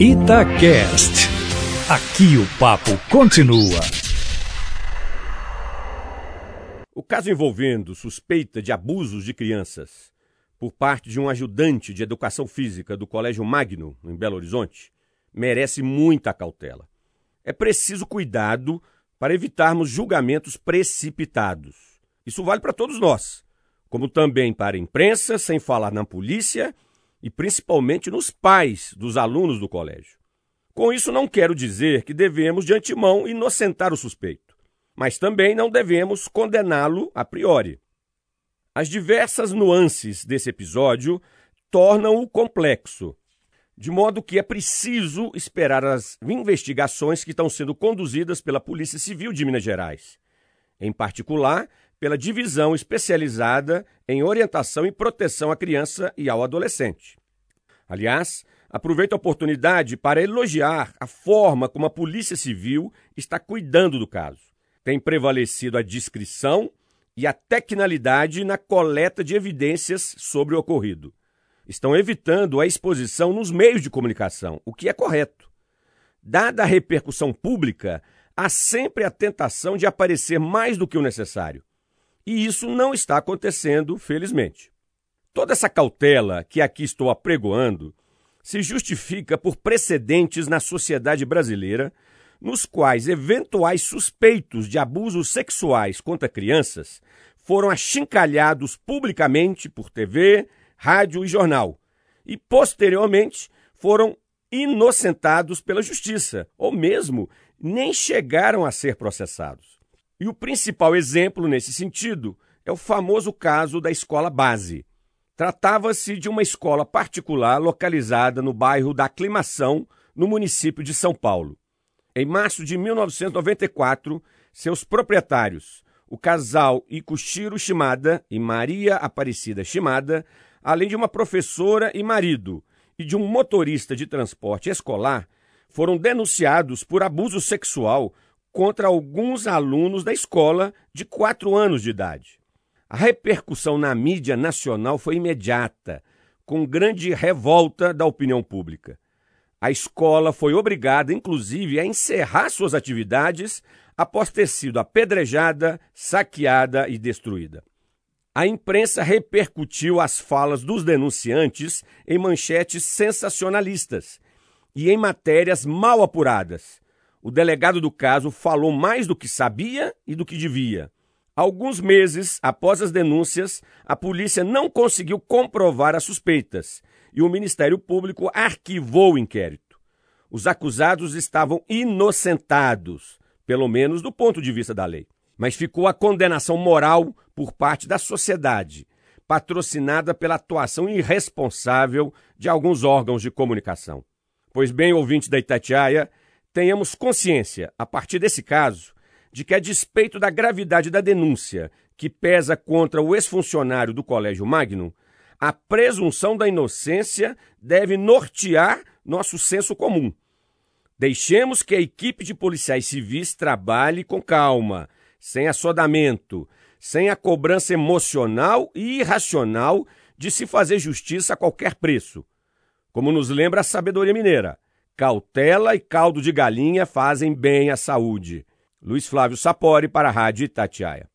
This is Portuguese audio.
Itacast. Aqui o papo continua. O caso envolvendo suspeita de abusos de crianças por parte de um ajudante de educação física do Colégio Magno, em Belo Horizonte, merece muita cautela. É preciso cuidado para evitarmos julgamentos precipitados. Isso vale para todos nós, como também para a imprensa, sem falar na polícia e principalmente nos pais dos alunos do colégio. Com isso, não quero dizer que devemos, de antemão, inocentar o suspeito, mas também não devemos condená-lo a priori. As diversas nuances desse episódio tornam-o complexo, de modo que é preciso esperar as investigações que estão sendo conduzidas pela Polícia Civil de Minas Gerais, em particular pela divisão especializada em orientação e proteção à criança e ao adolescente. Aliás, aproveito a oportunidade para elogiar a forma como a Polícia Civil está cuidando do caso. Tem prevalecido a discrição e a tecnalidade na coleta de evidências sobre o ocorrido. Estão evitando a exposição nos meios de comunicação, o que é correto. Dada a repercussão pública, há sempre a tentação de aparecer mais do que o necessário. E isso não está acontecendo, felizmente. Toda essa cautela que aqui estou apregoando se justifica por precedentes na sociedade brasileira, nos quais eventuais suspeitos de abusos sexuais contra crianças foram achincalhados publicamente por TV, rádio e jornal, e posteriormente foram inocentados pela justiça, ou mesmo nem chegaram a ser processados. E o principal exemplo nesse sentido é o famoso caso da escola base. Tratava-se de uma escola particular localizada no bairro da Aclimação, no município de São Paulo. Em março de 1994, seus proprietários, o casal Ikushiro Shimada e Maria Aparecida Shimada, além de uma professora e marido e de um motorista de transporte escolar, foram denunciados por abuso sexual contra alguns alunos da escola de quatro anos de idade. A repercussão na mídia nacional foi imediata, com grande revolta da opinião pública. A escola foi obrigada, inclusive, a encerrar suas atividades após ter sido apedrejada, saqueada e destruída. A imprensa repercutiu as falas dos denunciantes em manchetes sensacionalistas e em matérias mal apuradas, o delegado do caso falou mais do que sabia e do que devia. Alguns meses após as denúncias, a polícia não conseguiu comprovar as suspeitas e o Ministério Público arquivou o inquérito. Os acusados estavam inocentados, pelo menos do ponto de vista da lei. Mas ficou a condenação moral por parte da sociedade, patrocinada pela atuação irresponsável de alguns órgãos de comunicação. Pois bem, ouvintes da Itatiaia, tenhamos consciência, a partir desse caso, de que, a despeito da gravidade da denúncia que pesa contra o ex-funcionário do Colégio Magnum, a presunção da inocência deve nortear nosso senso comum. Deixemos que a equipe de policiais civis trabalhe com calma, sem assodamento, sem a cobrança emocional e irracional de se fazer justiça a qualquer preço. Como nos lembra a sabedoria mineira, Cautela e caldo de galinha fazem bem à saúde. Luiz Flávio Sapori para a Rádio Itatiaia.